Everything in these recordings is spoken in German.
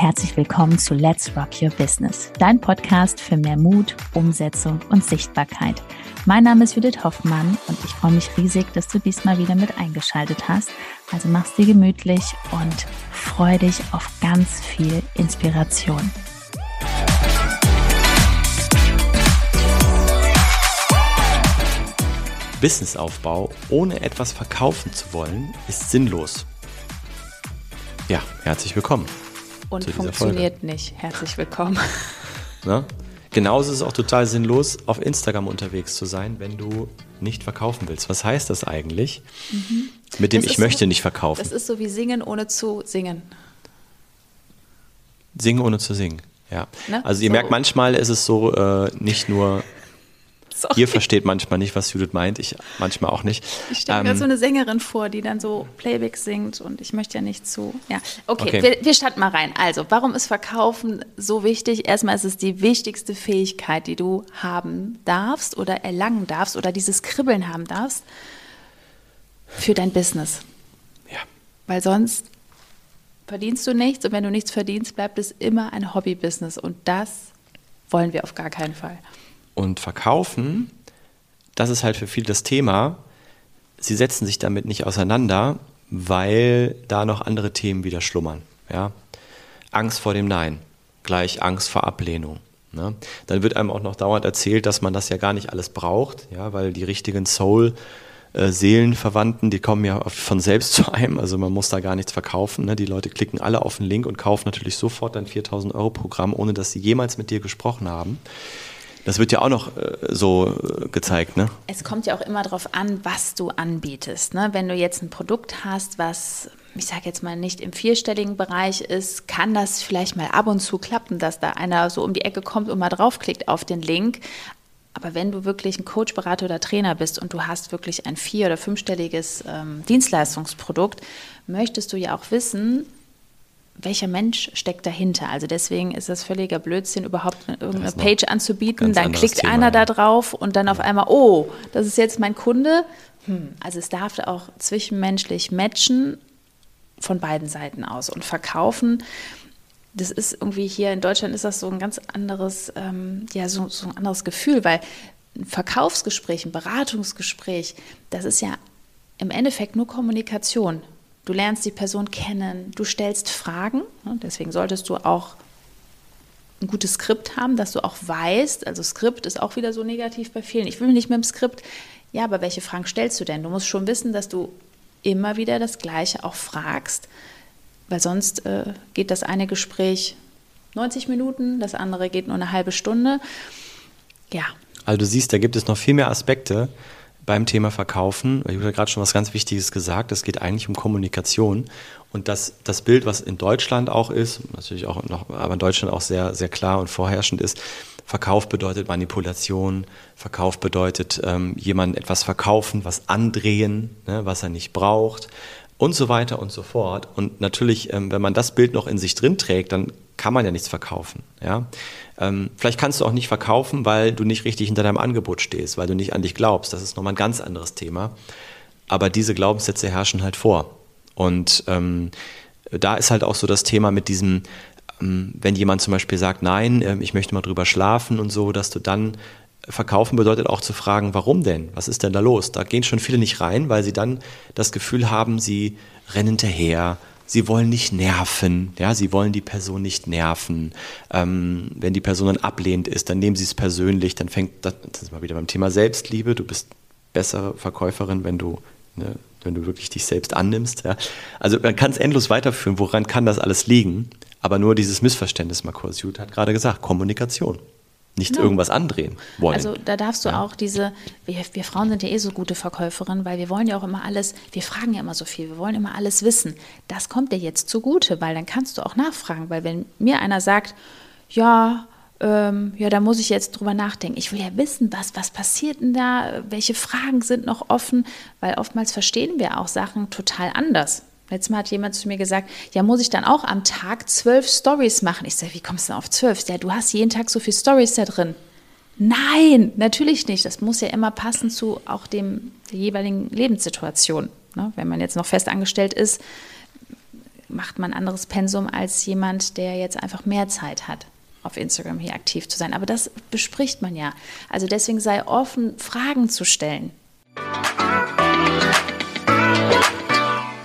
herzlich willkommen zu Let's Rock Your Business, dein Podcast für mehr Mut, Umsetzung und Sichtbarkeit. Mein Name ist Judith Hoffmann und ich freue mich riesig, dass du diesmal wieder mit eingeschaltet hast. Also mach's dir gemütlich und freu dich auf ganz viel Inspiration. Businessaufbau ohne etwas verkaufen zu wollen, ist sinnlos. Ja, herzlich willkommen. Und funktioniert Folge. nicht. Herzlich willkommen. Na? Genauso ist es auch total sinnlos, auf Instagram unterwegs zu sein, wenn du nicht verkaufen willst. Was heißt das eigentlich? Mhm. Mit dem das Ich möchte so, nicht verkaufen. Das ist so wie singen ohne zu singen. Singen ohne zu singen, ja. Ne? Also ihr so. merkt, manchmal ist es so, äh, nicht nur Sorry. Ihr versteht manchmal nicht, was Judith meint, ich manchmal auch nicht. Ich stelle mir ähm, so eine Sängerin vor, die dann so Playback singt und ich möchte ja nicht zu. Ja, okay, okay. Wir, wir starten mal rein. Also, warum ist Verkaufen so wichtig? Erstmal ist es die wichtigste Fähigkeit, die du haben darfst oder erlangen darfst oder dieses Kribbeln haben darfst für dein Business. Ja. Weil sonst verdienst du nichts und wenn du nichts verdienst, bleibt es immer ein Hobby-Business und das wollen wir auf gar keinen Fall. Und verkaufen, das ist halt für viele das Thema. Sie setzen sich damit nicht auseinander, weil da noch andere Themen wieder schlummern. Ja? Angst vor dem Nein, gleich Angst vor Ablehnung. Ne? Dann wird einem auch noch dauernd erzählt, dass man das ja gar nicht alles braucht, ja, weil die richtigen Soul- äh, Seelenverwandten, die kommen ja von selbst zu einem, also man muss da gar nichts verkaufen. Ne? Die Leute klicken alle auf den Link und kaufen natürlich sofort dein 4000 Euro Programm, ohne dass sie jemals mit dir gesprochen haben. Das wird ja auch noch äh, so äh, gezeigt, ne? Es kommt ja auch immer darauf an, was du anbietest. Ne? Wenn du jetzt ein Produkt hast, was, ich sage jetzt mal, nicht im vierstelligen Bereich ist, kann das vielleicht mal ab und zu klappen, dass da einer so um die Ecke kommt und mal draufklickt auf den Link. Aber wenn du wirklich ein Coach, Berater oder Trainer bist und du hast wirklich ein vier- oder fünfstelliges ähm, Dienstleistungsprodukt, möchtest du ja auch wissen, welcher Mensch steckt dahinter? Also deswegen ist das völliger Blödsinn, überhaupt irgendeine Page anzubieten. Dann klickt Thema, einer da drauf und dann auf einmal, oh, das ist jetzt mein Kunde. Hm. Also es darf auch zwischenmenschlich matchen von beiden Seiten aus und verkaufen. Das ist irgendwie hier in Deutschland ist das so ein ganz anderes, ähm, ja, so, so ein anderes Gefühl, weil ein Verkaufsgespräch, ein Beratungsgespräch, das ist ja im Endeffekt nur Kommunikation. Du lernst die Person kennen, du stellst Fragen. Deswegen solltest du auch ein gutes Skript haben, dass du auch weißt, also Skript ist auch wieder so negativ bei vielen. Ich will nicht mit dem Skript. Ja, aber welche Fragen stellst du denn? Du musst schon wissen, dass du immer wieder das Gleiche auch fragst, weil sonst äh, geht das eine Gespräch 90 Minuten, das andere geht nur eine halbe Stunde. Ja. Also du siehst, da gibt es noch viel mehr Aspekte, beim Thema Verkaufen, ich habe gerade schon was ganz Wichtiges gesagt, es geht eigentlich um Kommunikation. Und das, das Bild, was in Deutschland auch ist, natürlich auch noch, aber in Deutschland auch sehr, sehr klar und vorherrschend ist, Verkauf bedeutet Manipulation, Verkauf bedeutet ähm, jemandem etwas verkaufen, was andrehen, ne, was er nicht braucht und so weiter und so fort. Und natürlich, ähm, wenn man das Bild noch in sich drin trägt, dann kann man ja nichts verkaufen. Ja? Ähm, vielleicht kannst du auch nicht verkaufen, weil du nicht richtig hinter deinem Angebot stehst, weil du nicht an dich glaubst. Das ist nochmal ein ganz anderes Thema. Aber diese Glaubenssätze herrschen halt vor. Und ähm, da ist halt auch so das Thema mit diesem, ähm, wenn jemand zum Beispiel sagt, nein, äh, ich möchte mal drüber schlafen und so, dass du dann Verkaufen bedeutet auch zu fragen, warum denn? Was ist denn da los? Da gehen schon viele nicht rein, weil sie dann das Gefühl haben, sie rennen hinterher, sie wollen nicht nerven, ja, sie wollen die Person nicht nerven. Ähm, wenn die Person dann ablehnend ist, dann nehmen sie es persönlich, dann fängt das, das ist mal wieder beim Thema Selbstliebe, du bist bessere Verkäuferin, wenn du, ne, wenn du wirklich dich selbst annimmst. Ja. Also man kann es endlos weiterführen, woran kann das alles liegen? Aber nur dieses Missverständnis, Markus Jud hat gerade gesagt, Kommunikation nicht genau. irgendwas andrehen wollen. Also da darfst du ja. auch diese, wir, wir, Frauen sind ja eh so gute Verkäuferinnen, weil wir wollen ja auch immer alles, wir fragen ja immer so viel, wir wollen immer alles wissen. Das kommt dir jetzt zugute, weil dann kannst du auch nachfragen, weil wenn mir einer sagt, ja, ähm, ja, da muss ich jetzt drüber nachdenken. Ich will ja wissen, was, was passiert denn da, welche Fragen sind noch offen, weil oftmals verstehen wir auch Sachen total anders. Letztes Mal hat jemand zu mir gesagt, ja, muss ich dann auch am Tag zwölf Stories machen? Ich sage, wie kommst du denn auf zwölf? Ja, du hast jeden Tag so viele Stories da drin. Nein, natürlich nicht. Das muss ja immer passen zu auch dem der jeweiligen Lebenssituation. Ne? Wenn man jetzt noch fest angestellt ist, macht man ein anderes Pensum als jemand, der jetzt einfach mehr Zeit hat auf Instagram hier aktiv zu sein. Aber das bespricht man ja. Also deswegen sei offen, Fragen zu stellen.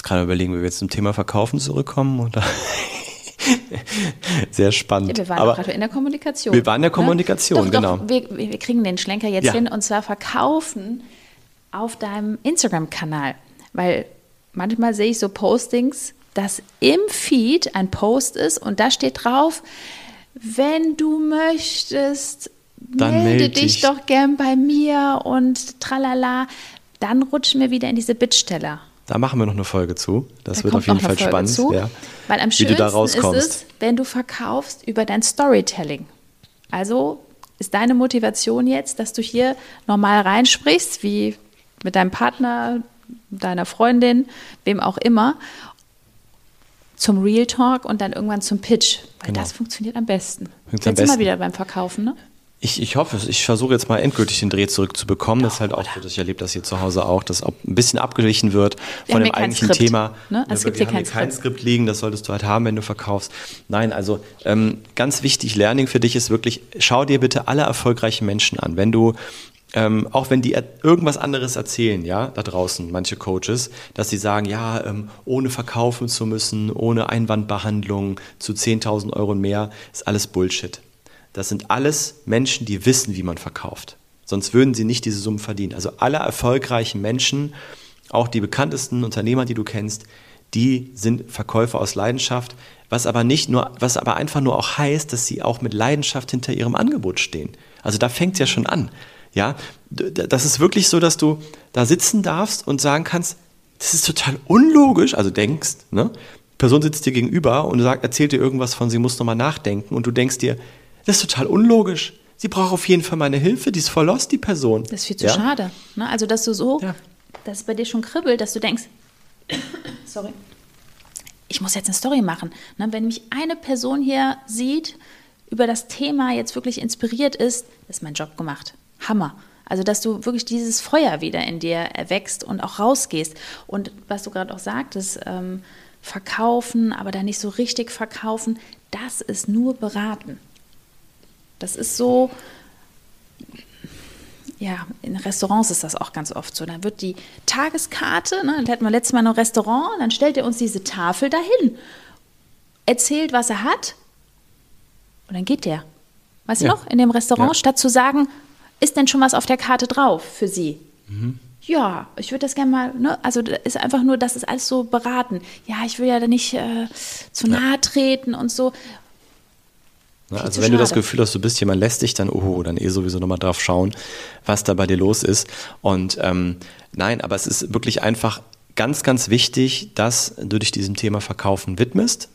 Jetzt gerade überlegen, wie wir jetzt zum Thema Verkaufen zurückkommen oder sehr spannend. Ja, wir waren Aber gerade in der Kommunikation. Wir waren in der ne? Kommunikation, ne? genau. Doch, wir, wir, kriegen den Schlenker jetzt ja. hin und zwar Verkaufen auf deinem Instagram-Kanal. Weil manchmal sehe ich so Postings, dass im Feed ein Post ist und da steht drauf, wenn du möchtest, Dann melde meld dich dich. doch gern bei mir und tralala. Dann rutschen wir wieder in diese Bittsteller. Da machen wir noch eine Folge zu. Das Da wird auf jeden Fall spannend, zu, ja. Weil am wie du da schönsten ist es, wenn du verkaufst über dein Storytelling. Also ist deine Motivation jetzt, dass du hier normal reinsprichst, wie mit deinem Partner, deiner Freundin, wem auch immer, zum Real Talk und dann irgendwann zum Pitch. Weil Genau. das funktioniert am besten. Funktioniert Jetzt am besten. wieder beim Verkaufen, ne? Ich, ich hoffe es. Ich versuche jetzt mal endgültig den Dreh zurückzubekommen. Das ist halt auch so, dass ich erlebe das hier zu Hause auch, dass auch ein bisschen abgewichen wird Wir von dem eigentlichen Skript, Thema. ne? Es Ja, gibt wir hier haben kein kein Skript. Liegen, das solltest du halt haben, wenn du verkaufst. Nein, also ähm, ganz wichtig, Learning für dich ist wirklich, schau dir bitte alle erfolgreichen Menschen an. Wenn du ähm, auch wenn die irgendwas anderes erzählen, ja, da draußen, manche Coaches, dass sie sagen, ja, ähm, ohne verkaufen zu müssen, ohne Einwandbehandlung zu 10.000 Euro und mehr, ist alles Bullshit. Das sind alles Menschen, die wissen, wie man verkauft. Sonst würden sie nicht diese Summen verdienen. Also alle erfolgreichen Menschen, auch die bekanntesten Unternehmer, die du kennst, die sind Verkäufer aus Leidenschaft, was aber nicht nur, was aber einfach nur auch heißt, dass sie auch mit Leidenschaft hinter ihrem Angebot stehen. Also da fängt es ja schon an. Ja, das ist wirklich so, dass du da sitzen darfst und sagen kannst, das ist total unlogisch, also denkst, ne? Person sitzt dir gegenüber und sagt, erzählt dir irgendwas von, sie muss nochmal nachdenken und du denkst dir, das ist total unlogisch. Sie braucht auf jeden Fall meine Hilfe, die ist voll lost, die Person. Das ist viel zu ja? schade. Ne? Also, dass du so, Ja. dass es bei dir schon kribbelt, dass du denkst, sorry, ich muss jetzt eine Story machen. Ne? Wenn mich eine Person hier sieht, über das Thema jetzt wirklich inspiriert ist, ist mein Job gemacht. Hammer. Also, dass du wirklich dieses Feuer wieder in dir erwächst und auch rausgehst. Und was du gerade auch sagtest, ähm, verkaufen, aber dann nicht so richtig verkaufen, das ist nur beraten. Das ist so, ja, in Restaurants ist das auch ganz oft so. Dann wird die Tageskarte, ne, dann hatten wir letztes Mal noch Restaurant, dann stellt er uns diese Tafel dahin, erzählt, was er hat und dann geht der. Weißt Ja. du noch, in dem Restaurant, Ja. statt zu sagen, ist denn schon was auf der Karte drauf für Sie? Ja, ich würde das gerne mal, ne? also ist einfach nur, das ist alles so beraten. Ja, ich will ja da nicht äh, zu nahe treten und so. Ne, Also wenn du das schade. Gefühl hast, du bist jemand lästig, dann oho, dann eh sowieso nochmal drauf schauen, was da bei dir los ist. Und ähm, nein, aber es ist wirklich einfach ganz, ganz wichtig, dass du dich diesem Thema Verkaufen widmest,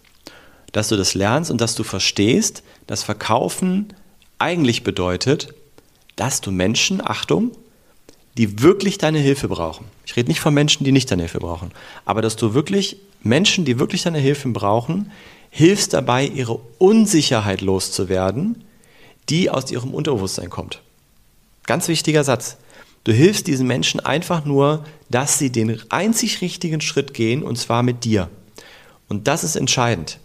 dass du das lernst und dass du verstehst, dass Verkaufen eigentlich bedeutet, dass du Menschen, Achtung, die wirklich deine Hilfe brauchen. Ich rede nicht von Menschen, die nicht deine Hilfe brauchen, aber dass du wirklich Menschen, die wirklich deine Hilfe brauchen, hilfst dabei, ihre Unsicherheit loszuwerden, die aus ihrem Unterbewusstsein kommt. Ganz wichtiger Satz. Du hilfst diesen Menschen einfach nur, dass sie den einzig richtigen Schritt gehen, und zwar mit dir. Und das ist entscheidend.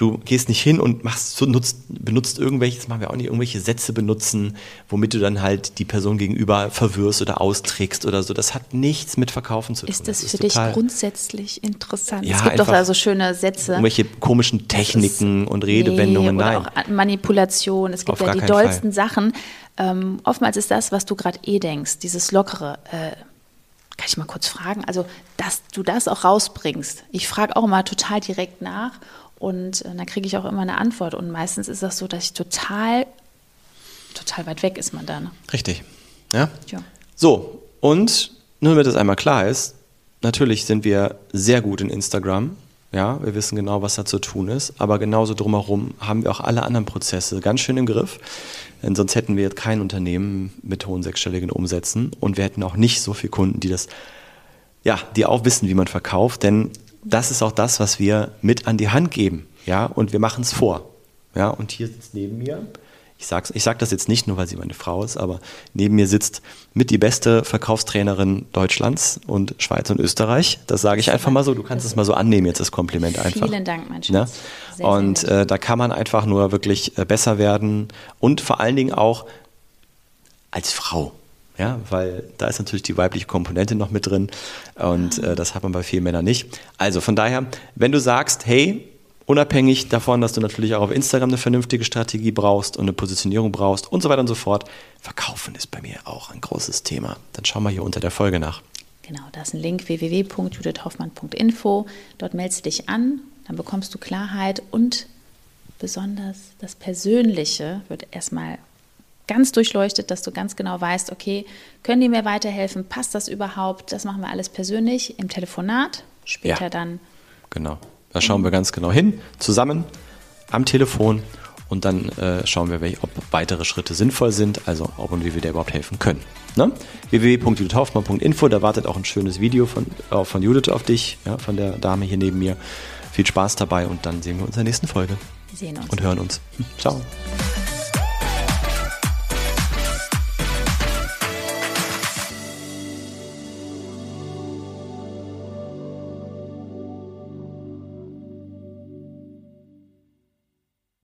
Du gehst nicht hin und machst nutzt, benutzt irgendwelche, das machen wir auch nicht, irgendwelche Sätze benutzen, womit du dann halt die Person gegenüber verwirrst oder austrickst oder so. Das hat nichts mit Verkaufen zu tun. Ist das, für dich total- grundsätzlich interessant? Ja, es gibt doch da so schöne Sätze. Irgendwelche komischen Techniken und Redewendungen, nee, oder nein. auch Manipulation. Es gibt Auf ja die dollsten Sachen. Ähm, oftmals ist das, was du gerade eh denkst, dieses Lockere. Äh, kann ich mal kurz fragen? Also, dass du das auch rausbringst. Ich frage auch mal total direkt nach und äh, dann kriege ich auch immer eine Antwort. Und meistens ist das so, dass ich total, total weit weg ist man da. Ne? Richtig. Ja? Ja. So, und nur damit das einmal klar ist, natürlich sind wir sehr gut in Instagram. Ja, wir wissen genau, was da zu tun ist. Aber genauso drumherum haben wir auch alle anderen Prozesse ganz schön im Griff. Denn sonst hätten wir jetzt kein Unternehmen mit hohen sechsstelligen Umsätzen und wir hätten auch nicht so viele Kunden, die das, ja, die auch wissen, wie man verkauft. Denn das ist auch das, was wir mit an die Hand geben. Ja, und wir machen es vor. Ja, und hier sitzt neben mir ich sage ich sag das jetzt nicht nur, weil sie meine Frau ist, aber neben mir sitzt mit die beste Verkaufstrainerin Deutschlands und Schweiz und Österreich. Das sage ich einfach mal so. Du kannst es mal so annehmen, jetzt das Kompliment einfach. Vielen Dank, mein Schatz. Ja? Sehr, und äh, da kann man einfach nur wirklich äh, besser werden und vor allen Dingen auch als Frau. Ja, weil da ist natürlich die weibliche Komponente noch mit drin und äh, das hat man bei vielen Männern nicht. Also von daher, wenn du sagst, hey, Unabhängig davon, dass du natürlich auch auf Instagram eine vernünftige Strategie brauchst und eine Positionierung brauchst und so weiter und so fort. Verkaufen ist bei mir auch ein großes Thema. Dann schau mal hier unter der Folge nach. Genau, da ist ein Link www.judithhoffmann.info. Dort meldest du dich an, dann bekommst du Klarheit und besonders das Persönliche wird erstmal ganz durchleuchtet, dass du ganz genau weißt, okay, können die mir weiterhelfen? Passt das überhaupt? Das machen wir alles persönlich im Telefonat, später ja, dann. Genau. Da schauen wir ganz genau hin, zusammen am Telefon und dann äh, schauen wir, ob weitere Schritte sinnvoll sind, also ob und wie wir dir überhaupt helfen können. Ne? www.judithhoffmann.info, da wartet auch ein schönes Video von, äh, von Judith auf dich, ja, von der Dame hier neben mir. Viel Spaß dabei und dann sehen wir uns in der nächsten Folge. Wir sehen uns. Und hören uns. Ciao.